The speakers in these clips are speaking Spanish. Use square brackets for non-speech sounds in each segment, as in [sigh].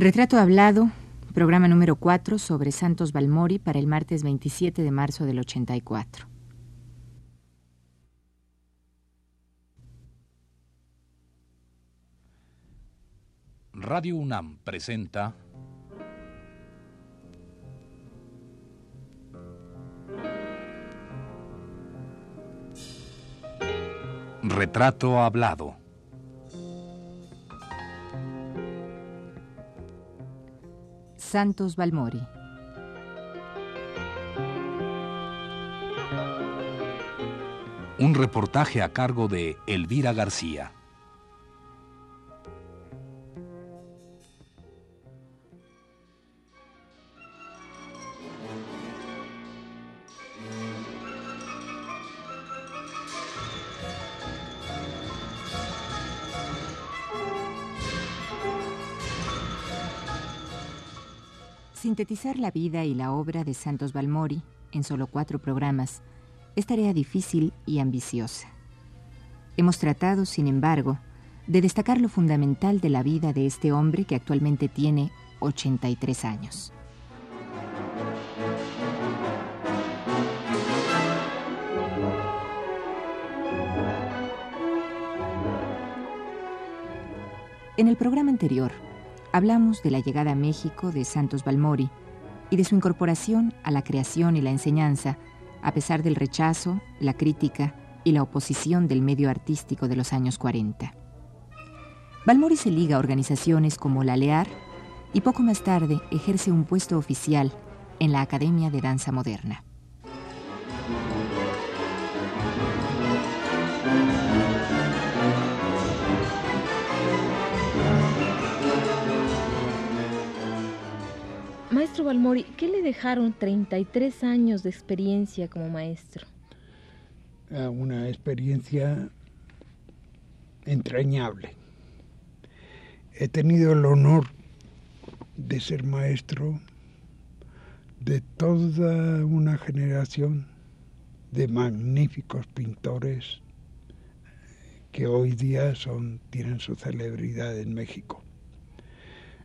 Retrato hablado, programa número 4 sobre Santos Balmori para el martes 27 de marzo del 84. Radio UNAM presenta Retrato hablado. Santos Balmori. Un reportaje a cargo de Elvira García. Sintetizar la vida y la obra de Santos Balmori en solo cuatro programas es tarea difícil y ambiciosa. Hemos tratado, sin embargo, de destacar lo fundamental de la vida de este hombre que actualmente tiene 83 años. En el programa anterior, hablamos de la llegada a México de Santos Balmori y de su incorporación a la creación y la enseñanza, a pesar del rechazo, la crítica y la oposición del medio artístico de los años 40. Balmori se liga a organizaciones como la LEAR y poco más tarde ejerce un puesto oficial en la Academia de Danza Moderna. Maestro Balmori, ¿qué le dejaron 33 años de experiencia como maestro? Ah, una experiencia entrañable. He tenido el honor de ser maestro de toda una generación de magníficos pintores que hoy día son, tienen su celebridad en México.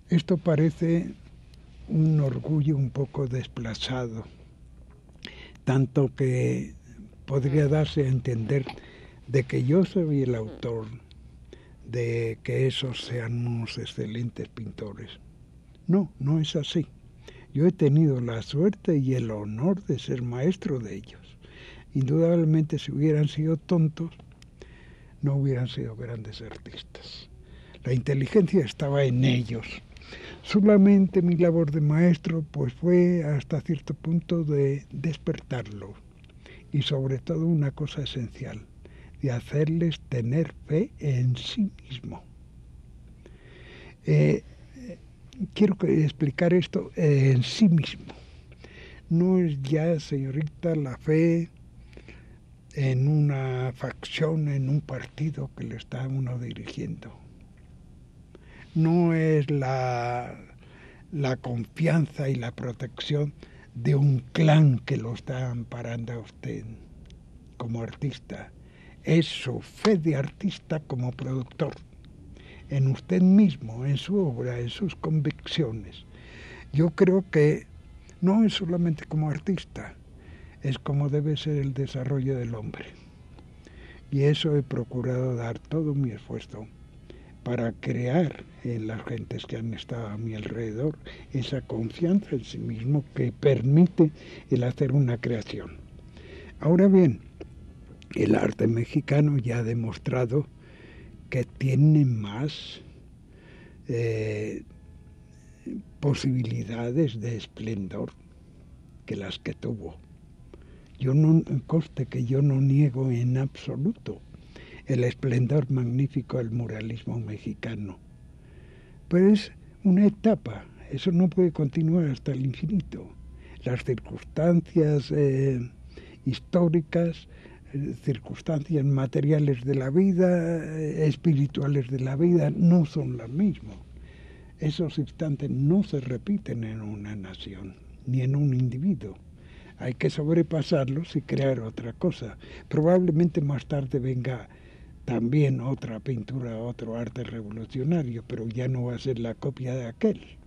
Esto parece un orgullo un poco desplazado, tanto que podría darse a entender de que yo soy el autor de que esos sean unos excelentes pintores. No, no es así. Yo he tenido la suerte y el honor de ser maestro de ellos. Indudablemente si hubieran sido tontos, no hubieran sido grandes artistas. La inteligencia estaba en ellos, Solamente mi labor de maestro pues fue hasta cierto punto de despertarlo y sobre todo una cosa esencial, de hacerles tener fe en sí mismo. Eh, quiero explicar esto en sí mismo. No es ya, señorita, la fe en una facción, en un partido que le está uno dirigiendo no es la, la confianza y la protección de un clan que lo está amparando a usted como artista. Es su fe de artista como productor, en usted mismo, en su obra, en sus convicciones. Yo creo que no es solamente como artista, es como debe ser el desarrollo del hombre. Y eso he procurado dar todo mi esfuerzo para crear en las gentes que han estado a mi alrededor esa confianza en sí mismo que permite el hacer una creación. Ahora bien, el arte mexicano ya ha demostrado que tiene más eh, posibilidades de esplendor que las que tuvo. Yo no conste que yo no niego en absoluto el esplendor magnífico del muralismo mexicano. Pero es una etapa, eso no puede continuar hasta el infinito. Las circunstancias eh, históricas, eh, circunstancias materiales de la vida, eh, espirituales de la vida, no son las mismas. Esos instantes no se repiten en una nación ni en un individuo. Hay que sobrepasarlos y crear otra cosa. Probablemente más tarde venga también otra pintura, otro arte revolucionario, pero ya no va a ser la copia de aquel.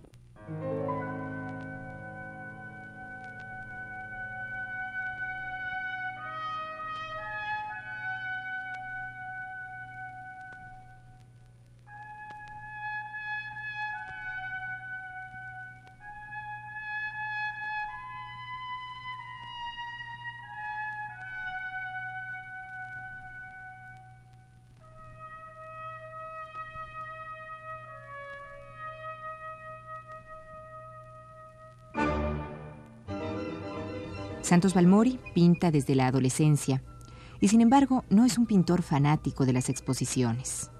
Santos Balmori pinta desde la adolescencia y sin embargo no es un pintor fanático de las exposiciones.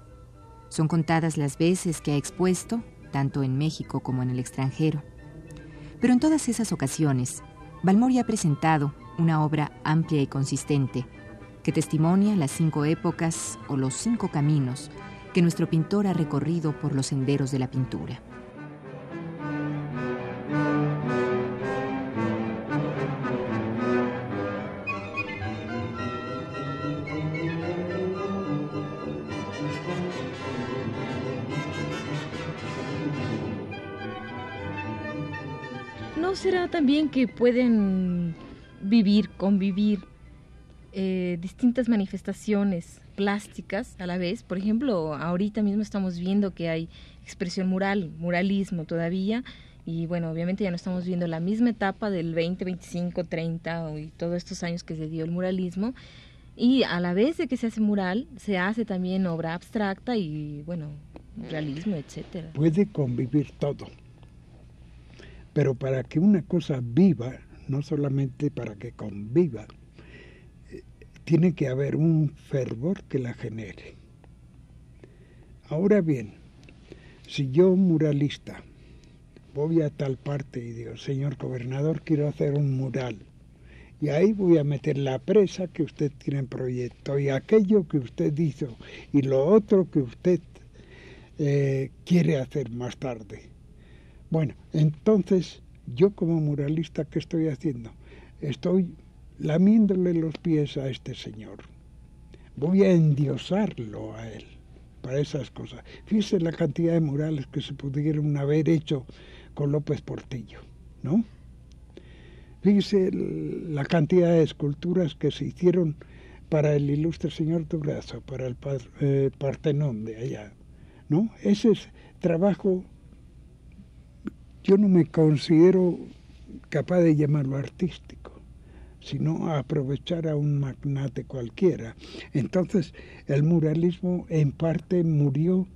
Son contadas las veces que ha expuesto, tanto en México como en el extranjero. Pero en todas esas ocasiones, Balmori ha presentado una obra amplia y consistente que testimonia las cinco épocas o los cinco caminos que nuestro pintor ha recorrido por los senderos de la pintura. También que pueden vivir, convivir eh, distintas manifestaciones plásticas a la vez? Por ejemplo, ahorita mismo estamos viendo que hay expresión mural, muralismo todavía, y bueno, obviamente ya no estamos viendo la misma etapa del 20, 25, 30 y todos estos años que se dio el muralismo. Y a la vez de que se hace mural, se hace también obra abstracta y, bueno, realismo, etcétera. Puede convivir todo. Pero para que una cosa viva, no solamente para que conviva, eh, tiene que haber un fervor que la genere. Ahora bien, si yo muralista voy a tal parte y digo, señor gobernador, quiero hacer un mural, y ahí voy a meter la presa que usted tiene en proyecto y aquello que usted hizo y lo otro que usted eh, quiere hacer más tarde. Bueno, entonces yo como muralista, ¿qué estoy haciendo? Estoy lamiéndole los pies a este señor. Voy a endiosarlo a él para esas cosas. Fíjese la cantidad de murales que se pudieron haber hecho con López Portillo, ¿no? Fíjese la cantidad de esculturas que se hicieron para el ilustre señor Durazo, para el eh, Partenón de allá, ¿no? Ese es trabajo yo no me considero capaz de llamarlo artístico, sino aprovechar a un magnate cualquiera. Entonces, el muralismo en parte murió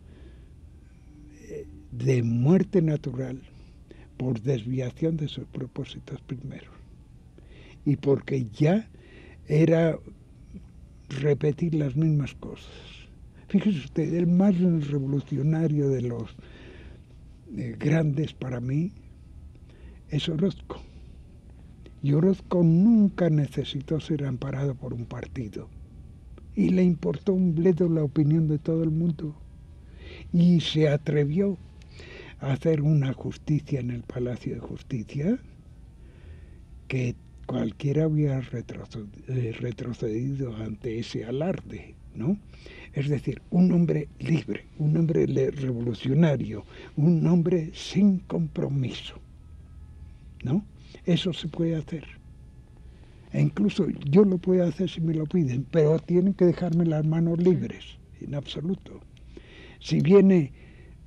eh, de muerte natural por desviación de sus propósitos primeros y porque ya era repetir las mismas cosas. Fíjese usted, el más revolucionario de los grandes para mí es Orozco. Y Orozco nunca necesitó ser amparado por un partido. Y le importó un bledo la opinión de todo el mundo. Y se atrevió a hacer una justicia en el Palacio de Justicia que cualquiera había eh, retrocedido ante ese alarde, ¿no? Es decir, un hombre libre, un hombre revolucionario, un hombre sin compromiso. ¿No? Eso se puede hacer. E incluso yo lo puedo hacer si me lo piden, pero tienen que dejarme las manos libres, en absoluto. Si viene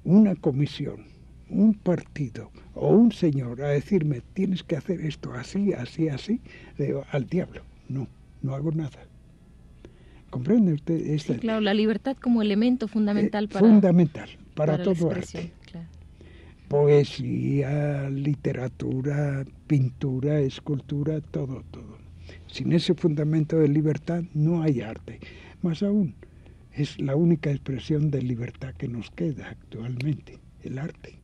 una comisión, un partido o un señor a decirme tienes que hacer esto así, así, así, le digo al diablo, no, no hago nada. ¿Comprende usted? sí, claro, la libertad como elemento fundamental eh, para... Fundamental, para, todo arte. Poesía, literatura, pintura, escultura, todo, todo. Sin ese fundamento de libertad no hay arte. Más aún, es la única expresión de libertad que nos queda actualmente, el arte.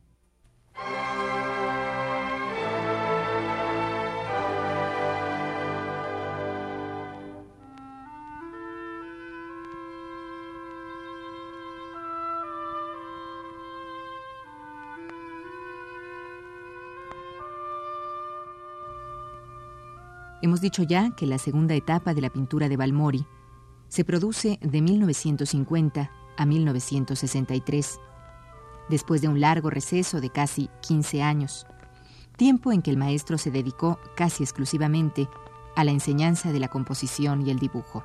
Hemos dicho ya que la segunda etapa de la pintura de Balmori se produce de 1950 a 1963 después de un largo receso de casi 15 años, tiempo en que el maestro se dedicó casi exclusivamente a la enseñanza de la composición y el dibujo.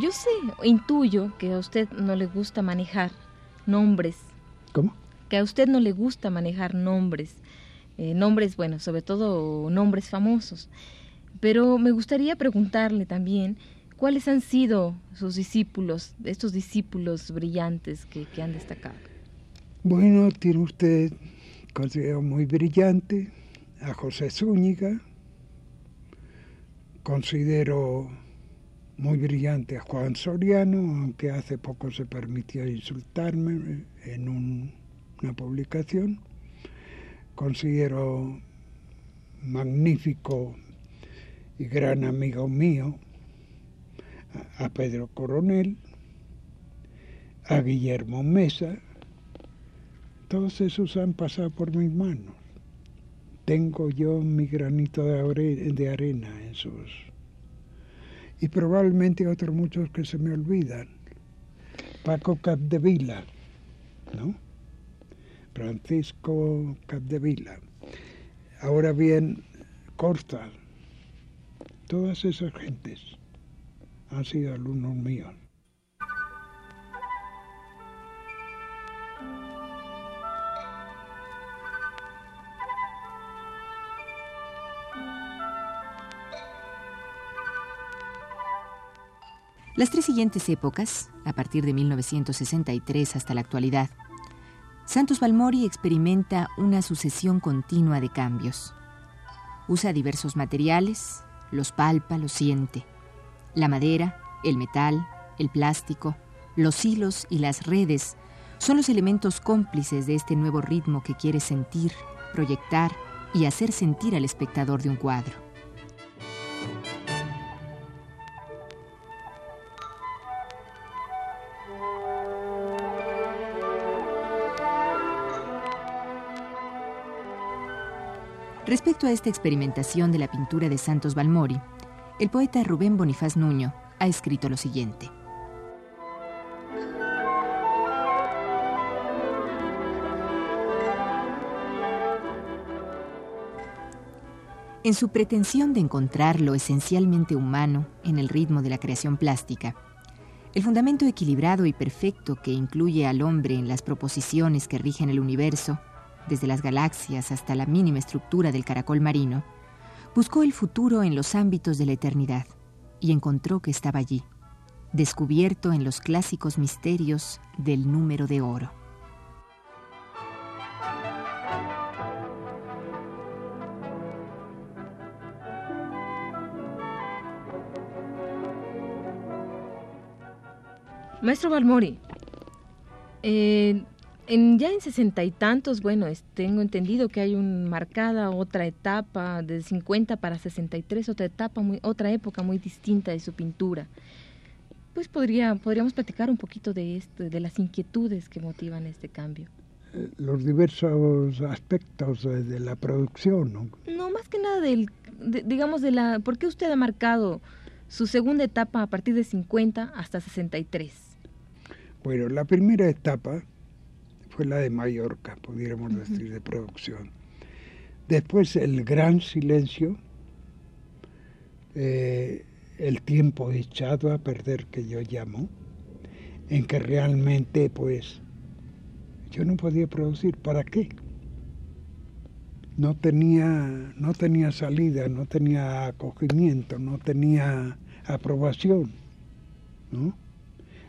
Yo sé, intuyo que a usted no le gusta manejar nombres. ¿Cómo? Que a usted no le gusta manejar nombres. Eh, nombres, bueno, sobre todo nombres famosos. Pero me gustaría preguntarle también cuáles han sido sus discípulos, estos discípulos brillantes que, que han destacado. Bueno, tiene usted, considero muy brillante, a José Zúñiga, considero muy brillante a Juan Soriano, aunque hace poco se permitió insultarme en una publicación. Considero magnífico y gran amigo mío a, Pedro Coronel, a Guillermo Mesa. Todos esos han pasado por mis manos. Tengo yo mi granito de arena en sus y probablemente otros muchos que se me olvidan. Paco Capdevila, ¿no? Francisco Capdevila. Ahora bien, Corta. Todas esas gentes han sido alumnos míos. Las tres siguientes épocas, a partir de 1963 hasta la actualidad, Santos Balmori experimenta una sucesión continua de cambios. Usa diversos materiales, los palpa, los siente. La madera, el metal, el plástico, los hilos y las redes son los elementos cómplices de este nuevo ritmo que quiere sentir, proyectar y hacer sentir al espectador de un cuadro. Respecto a esta experimentación de la pintura de Santos Balmori, el poeta Rubén Bonifaz Nuño ha escrito lo siguiente. En su pretensión de encontrar lo esencialmente humano en el ritmo de la creación plástica, el fundamento equilibrado y perfecto que incluye al hombre en las proposiciones que rigen el universo desde las galaxias hasta la mínima estructura del caracol marino, buscó el futuro en los ámbitos de la eternidad y encontró que estaba allí, descubierto en los clásicos misterios del número de oro. Maestro Balmori, eh, en, ya en sesenta y tantos, bueno, tengo entendido que hay una marcada otra etapa, de 50 para 63, otra etapa, muy, otra época muy distinta de su pintura. Pues podría, podríamos platicar un poquito de esto, de las inquietudes que motivan este cambio. Eh, los diversos aspectos de, la producción, ¿no? No, más que nada del, digamos, de la, ¿por qué usted ha marcado su segunda etapa a partir de 50 hasta 63? Bueno, la primera etapa fue la de Mallorca, pudiéramos decir, de producción. Después el gran silencio, eh, el tiempo echado a perder que yo llamo, en que realmente pues yo no podía producir, ¿para qué? No tenía, no tenía salida, no tenía acogimiento, no tenía aprobación, ¿no?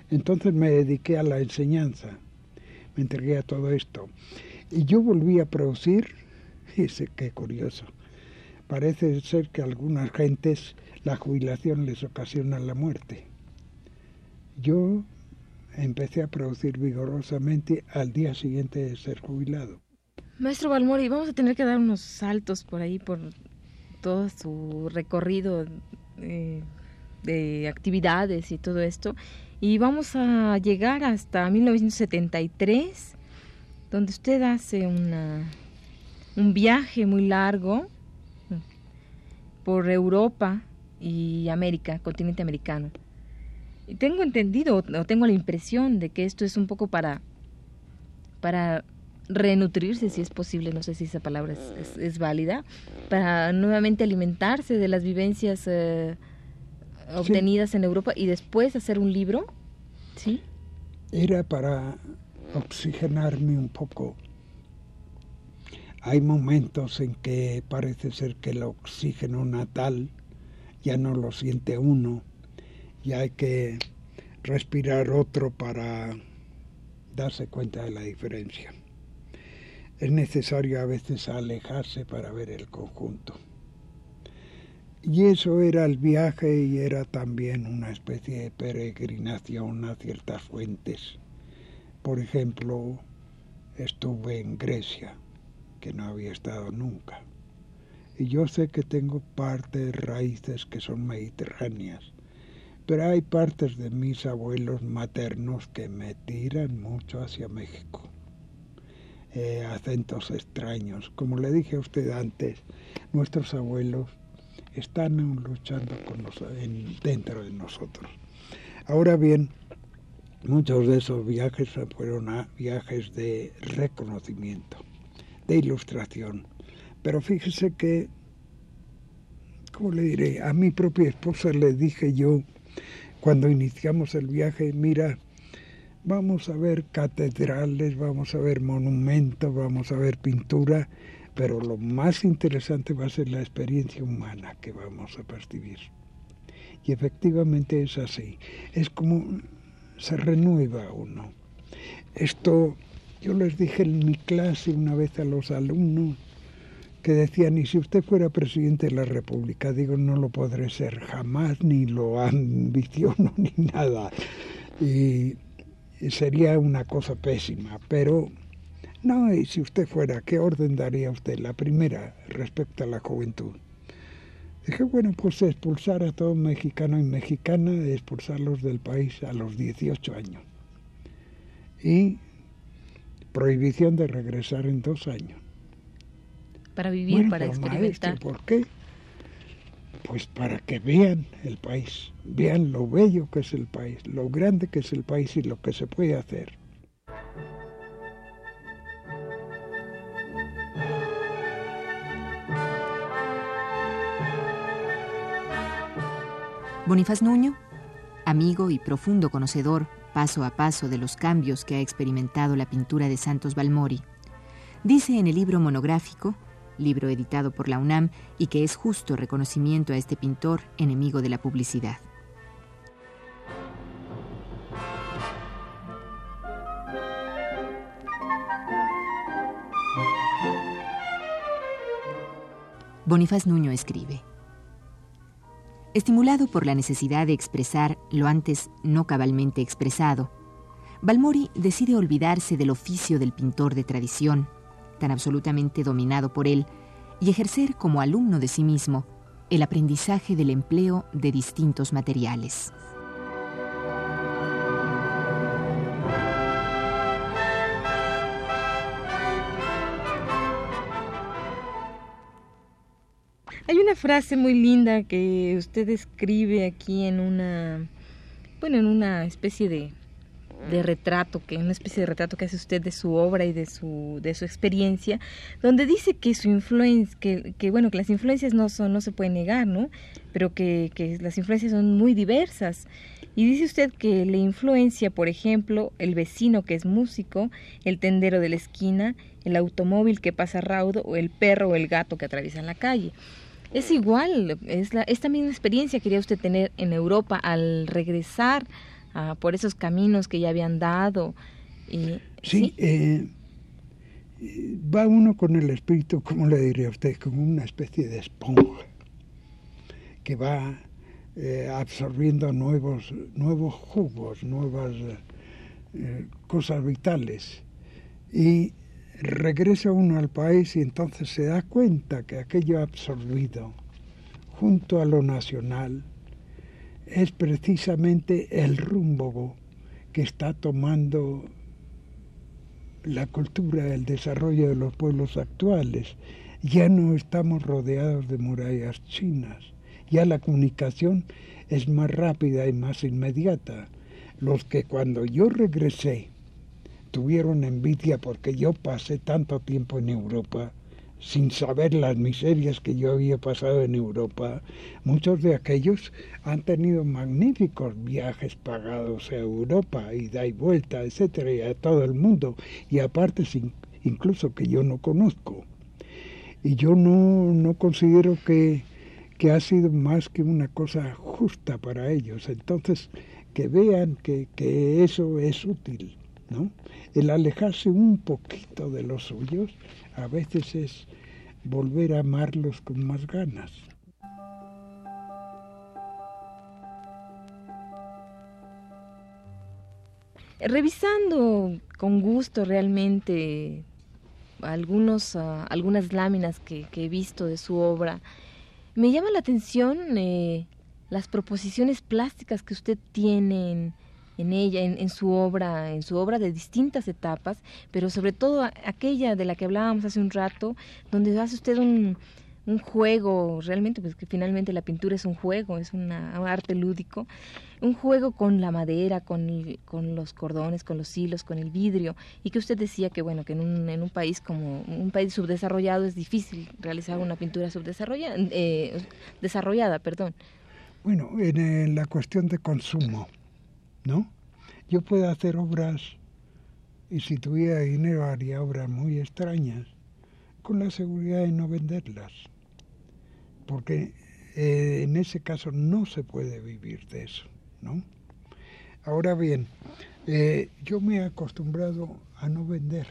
Entonces me dediqué a la enseñanza me entregué a todo esto. Y yo volví a producir, sé qué curioso, parece ser que a algunas gentes la jubilación les ocasiona la muerte. Yo empecé a producir vigorosamente al día siguiente de ser jubilado. Maestro Balmori, vamos a tener que dar unos saltos por ahí, por todo su recorrido eh, de actividades y todo esto. Y vamos a llegar hasta 1973, donde usted hace una, un viaje muy largo por Europa y América, continente americano. Y tengo entendido, o tengo la impresión de que esto es un poco para, para renutrirse, si es posible, no sé si esa palabra es, válida, para nuevamente alimentarse de las vivencias eh, obtenidas en Europa y después hacer un libro, ¿sí? Era para oxigenarme un poco. Hay momentos en que parece ser que el oxígeno natal ya no lo siente uno y hay que respirar otro para darse cuenta de la diferencia. Es necesario a veces alejarse para ver el conjunto. Y eso era el viaje y era también una especie de peregrinación a ciertas fuentes. Por ejemplo, estuve en Grecia, que no había estado nunca. Y yo sé que tengo partes, raíces que son mediterráneas, pero hay partes de mis abuelos maternos que me tiran mucho hacia México. Eh, acentos extraños. Como le dije a usted antes, nuestros abuelos están luchando con dentro de nosotros. Ahora bien, muchos de esos viajes fueron viajes de reconocimiento, de ilustración. Pero fíjese que, ¿cómo le diré? A mi propia esposa le dije yo, cuando iniciamos el viaje, mira, vamos a ver catedrales, vamos a ver monumentos, vamos a ver pintura, pero lo más interesante va a ser la experiencia humana que vamos a percibir. Y efectivamente es así. Es como se renueva uno. Esto yo les dije en mi clase una vez a los alumnos que decían, y si usted fuera presidente de la República, digo, no lo podré ser jamás, ni lo ambiciono, [laughs] ni nada. Y sería una cosa pésima, pero no, y si usted fuera, ¿qué orden daría usted? La primera, respecto a la juventud. Dije, bueno, pues expulsar a todo mexicano y mexicana, expulsarlos del país a los 18 años. Y prohibición de regresar en dos años. Para vivir, para experimentar. ¿Por qué? Pues para que vean el país, vean lo bello que es el país, lo grande que es el país y lo que se puede hacer. Bonifaz Nuño, amigo y profundo conocedor paso a paso de los cambios que ha experimentado la pintura de Santos Balmori, dice en el libro monográfico, libro editado por la UNAM y que es justo reconocimiento a este pintor enemigo de la publicidad. Bonifaz Nuño escribe. Estimulado por la necesidad de expresar lo antes no cabalmente expresado, Balmori decide olvidarse del oficio del pintor de tradición, tan absolutamente dominado por él, y ejercer como alumno de sí mismo el aprendizaje del empleo de distintos materiales. Frase muy linda que usted escribe aquí en una, bueno, en una especie de, de retrato, que una especie de retrato que hace usted de su obra y de su, de su experiencia, donde dice que su influencia, que, que bueno, que las influencias no son, no se pueden negar, ¿no? Pero que, que las influencias son muy diversas. Y dice usted que le influencia, por ejemplo, el vecino que es músico, el tendero de la esquina, el automóvil que pasa raudo, o el perro o el gato que atraviesan la calle. Es igual, es la, esta misma experiencia quería usted tener en Europa al regresar por esos caminos que ya habían dado. Y, sí, eh, va uno con el espíritu, como le diría usted, como una especie de esponja que va eh, absorbiendo nuevos, nuevos jugos, nuevas eh, cosas vitales. Y regresa uno al país y entonces se da cuenta que aquello absorbido junto a lo nacional es precisamente el rumbo que está tomando la cultura, el desarrollo de los pueblos actuales. Ya no estamos rodeados de murallas chinas, ya la comunicación es más rápida y más inmediata. Los que cuando yo regresé tuvieron envidia porque yo pasé tanto tiempo en Europa, sin saber las miserias que yo había pasado en Europa, muchos de aquellos han tenido magníficos viajes pagados a Europa, y da y vuelta, etcétera, y a todo el mundo, y aparte incluso que yo no conozco. Y yo no, no considero que, que ha sido más que una cosa justa para ellos. Entonces, que vean que, que eso es útil, El alejarse un poquito de los suyos a veces es volver a amarlos con más ganas. Revisando con gusto realmente algunos, ah, algunas láminas que, he visto de su obra, me llama la atención eh, las proposiciones plásticas que usted tiene en, en ella, en, su obra, en su obra de distintas etapas, pero sobre todo aquella de la que hablábamos hace un rato, donde hace usted un, un juego, realmente, pues que finalmente la pintura es un juego, es un arte lúdico, un juego con la madera, con, con, los cordones, con los hilos, con el vidrio, y que usted decía que bueno, que en un, en un país como un país subdesarrollado es difícil realizar una pintura subdesarrollada, eh, desarrollada, perdón. Bueno, en la cuestión de consumo, ¿no? Yo puedo hacer obras, y si tuviera dinero haría obras muy extrañas, con la seguridad de no venderlas, porque eh, en ese caso no se puede vivir de eso, ¿no? Ahora bien, eh, yo me he acostumbrado a no vender.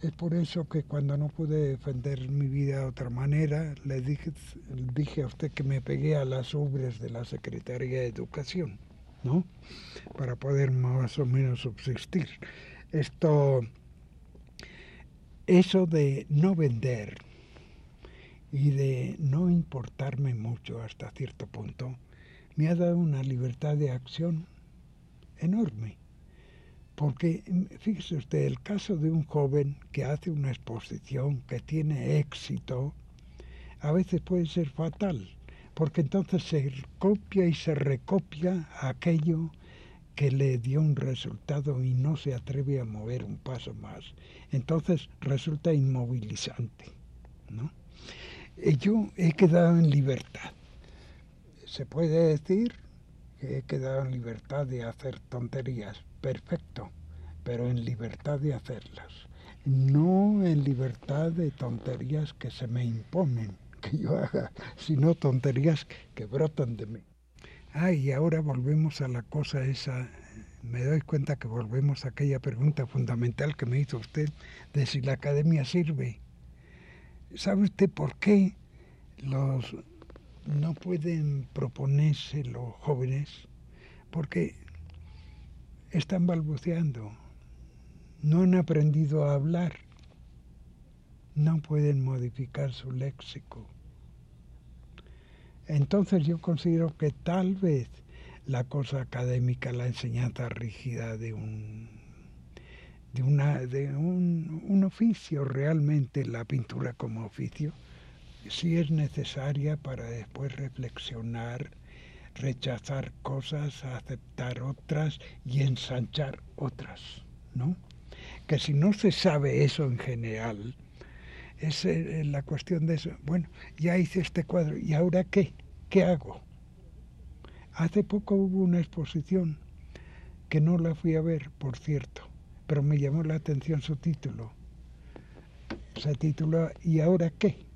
Es por eso que cuando no pude defender mi vida de otra manera, le dije, dije a usted que me pegué a las obras de la Secretaría de Educación. ¿No? Para poder más o menos subsistir. Esto, eso de no vender y de no importarme mucho hasta cierto punto, me ha dado una libertad de acción enorme. Porque fíjese usted, el caso de un joven que hace una exposición, que tiene éxito, a veces puede ser fatal porque entonces se copia y se recopia aquello que le dio un resultado y no se atreve a mover un paso más. Entonces resulta inmovilizante. ¿no? Yo he quedado en libertad. Se puede decir que he quedado en libertad de hacer tonterías. Perfecto, pero en libertad de hacerlas. No en libertad de tonterías que se me imponen que yo haga, sino tonterías que brotan de mí. Ah, y ahora volvemos a la cosa esa, me doy cuenta que volvemos a aquella pregunta fundamental que me hizo usted de si la academia sirve. ¿Sabe usted por qué los no pueden proponerse los jóvenes? Porque están balbuceando, no han aprendido a hablar no pueden modificar su léxico. Entonces yo considero que tal vez la cosa académica, la enseñanza rígida de un de, de un oficio realmente, la pintura como oficio, sí es necesaria para después reflexionar, rechazar cosas, aceptar otras y ensanchar otras, ¿no? Que si no se sabe eso en general, es eh, la cuestión de eso. Bueno, ya hice este cuadro, ¿y ahora qué? ¿Qué hago? Hace poco hubo una exposición que no la fui a ver, por cierto, pero me llamó la atención su título. Se tituló ¿Y ahora qué?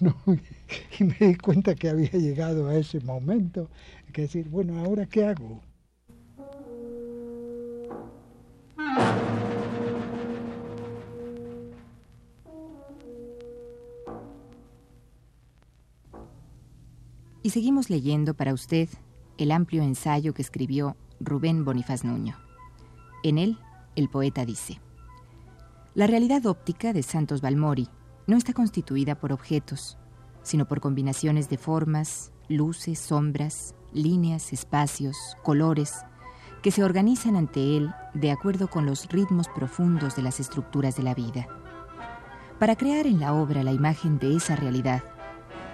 [laughs] y me di cuenta que había llegado a ese momento, que decir, bueno, ¿ahora qué hago? Y seguimos leyendo para usted el amplio ensayo que escribió Rubén Bonifaz Nuño. En él, el poeta dice, La realidad óptica de Santos Balmori no está constituida por objetos, sino por combinaciones de formas, luces, sombras, líneas, espacios, colores, que se organizan ante él de acuerdo con los ritmos profundos de las estructuras de la vida. Para crear en la obra la imagen de esa realidad,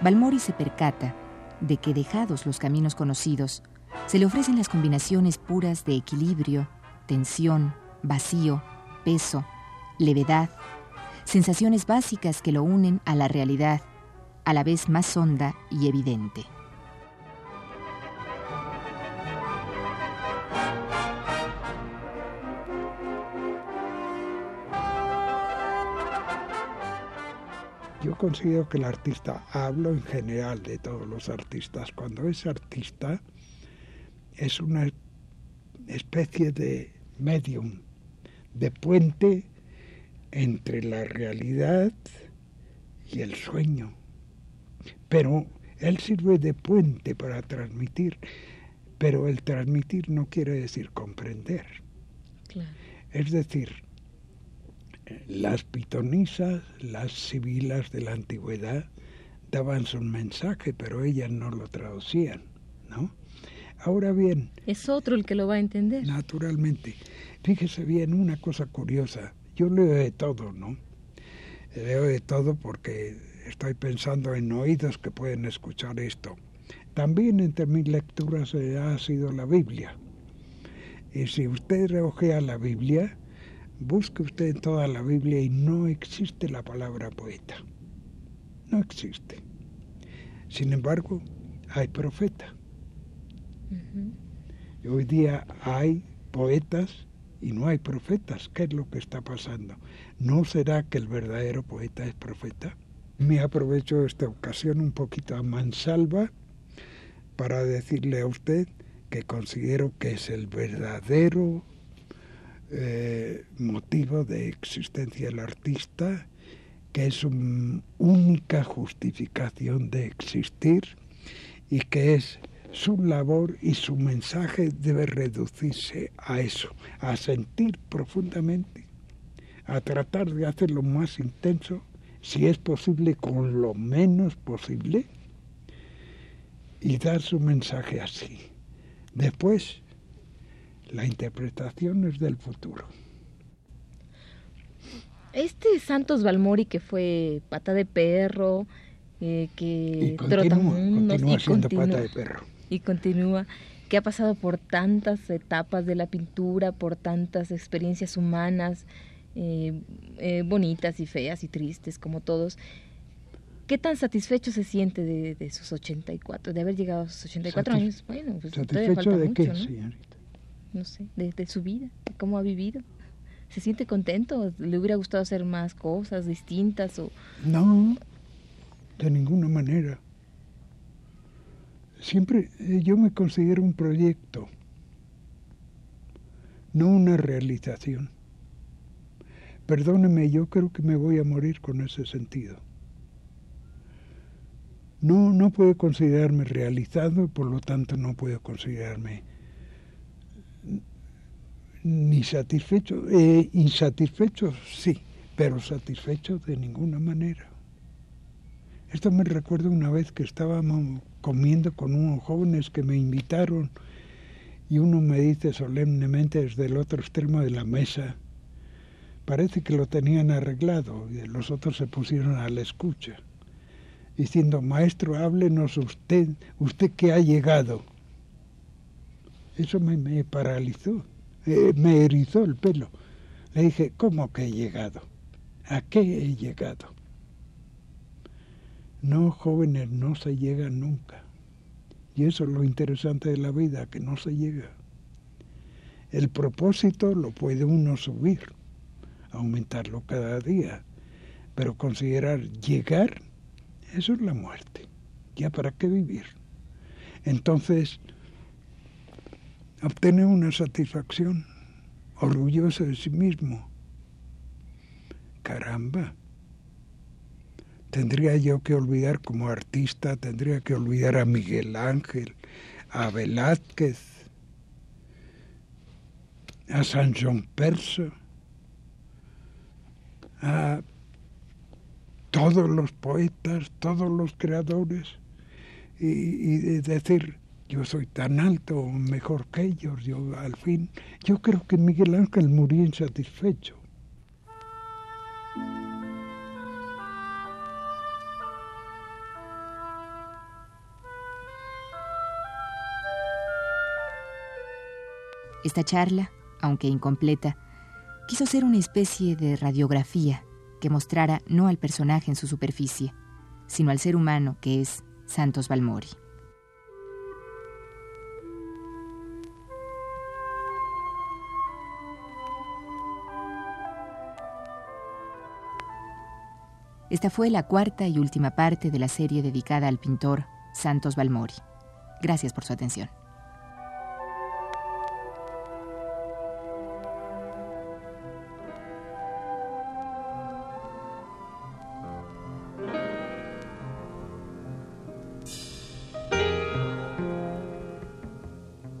Balmori se percata de que dejados los caminos conocidos, se le ofrecen las combinaciones puras de equilibrio, tensión, vacío, peso, levedad, sensaciones básicas que lo unen a la realidad, a la vez más honda y evidente. Yo considero que el artista, hablo en general de todos los artistas, cuando es artista es una especie de medium, de puente entre la realidad y el sueño. Pero él sirve de puente para transmitir, pero el transmitir no quiere decir comprender. Es decir, las pitonisas, las sibilas de la antigüedad daban su mensaje, pero ellas no lo traducían, ¿no? Ahora bien... Es otro el que lo va a entender. Naturalmente. Fíjese bien, una cosa curiosa. Yo leo de todo, ¿no? Leo de todo porque estoy pensando en oídos que pueden escuchar esto. También entre mis lecturas ha sido la Biblia. Y si usted reojea la Biblia, busque usted en toda la Biblia y no existe la palabra poeta. No existe. Sin embargo, hay profeta. Hoy día hay poetas y no hay profetas. ¿Qué es lo que está pasando? ¿No será que el verdadero poeta es profeta? Me aprovecho esta ocasión un poquito a mansalva para decirle a usted que considero que es el verdadero eh, motivo de existencia del artista, que es una única justificación de existir y que es su labor y su mensaje debe reducirse a eso, a sentir profundamente, a tratar de hacerlo más intenso, si es posible con lo menos posible, y dar su mensaje así. Después, la interpretación es del futuro. Este Santos Balmori que fue pata de perro, eh, que y continúa, siendo pata de perro y continúa, que ha pasado por tantas etapas de la pintura, por tantas experiencias humanas, eh, eh, bonitas y feas y tristes como todos. ¿Qué tan satisfecho se siente de, de sus 84, de haber llegado a sus 84 años? Bueno, pues ¿Satisfecho de qué, ¿no? señorita? No sé, de, su vida, de cómo ha vivido. ¿Se siente contento? ¿Le hubiera gustado hacer más cosas distintas? o No, de ninguna manera siempre eh, yo me considero un proyecto, no una realización. Perdóneme, yo creo que me voy a morir con ese sentido. No, no puedo considerarme realizado por lo tanto no puedo considerarme ni satisfecho, eh, insatisfecho sí, pero satisfecho de ninguna manera. Esto me recuerda una vez que estábamos comiendo con unos jóvenes que me invitaron y uno me dice solemnemente desde el otro extremo de la mesa, parece que lo tenían arreglado y los otros se pusieron a la escucha, diciendo, maestro, háblenos usted, usted que ha llegado. Eso me, paralizó, eh, me erizó el pelo. Le dije, ¿cómo que he llegado? ¿A qué he llegado? No, jóvenes, no se llega nunca. Y eso es lo interesante de la vida, que no se llega. El propósito lo puede uno subir, aumentarlo cada día, pero considerar llegar, eso es la muerte. ¿Ya para qué vivir? Entonces, obtener una satisfacción, orgulloso de sí mismo. Caramba, tendría yo que olvidar como artista, tendría que olvidar a Miguel Ángel, a Velázquez, a San John Perso, a todos los poetas, todos los creadores, y, decir, yo soy tan alto, mejor que ellos. Yo al fin, yo creo que Miguel Ángel murió insatisfecho. Esta charla, aunque incompleta, quiso ser una especie de radiografía que mostrara no al personaje en su superficie, sino al ser humano que es Santos Balmori. Esta fue la cuarta y última parte de la serie dedicada al pintor Santos Balmori. Gracias por su atención.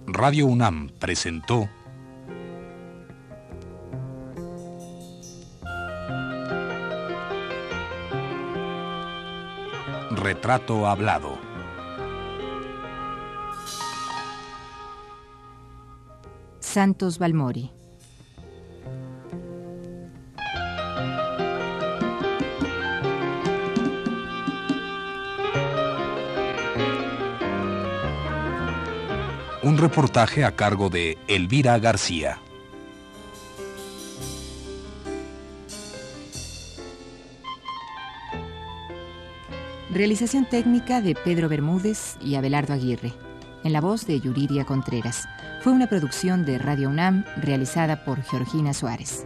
Radio UNAM presentó Retrato Hablado. Santos Balmori. Un reportaje a cargo de Elvira García. Realización técnica de Pedro Bermúdez y Abelardo Aguirre. En la voz de Yuriria Contreras. Fue una producción de Radio UNAM realizada por Georgina Suárez.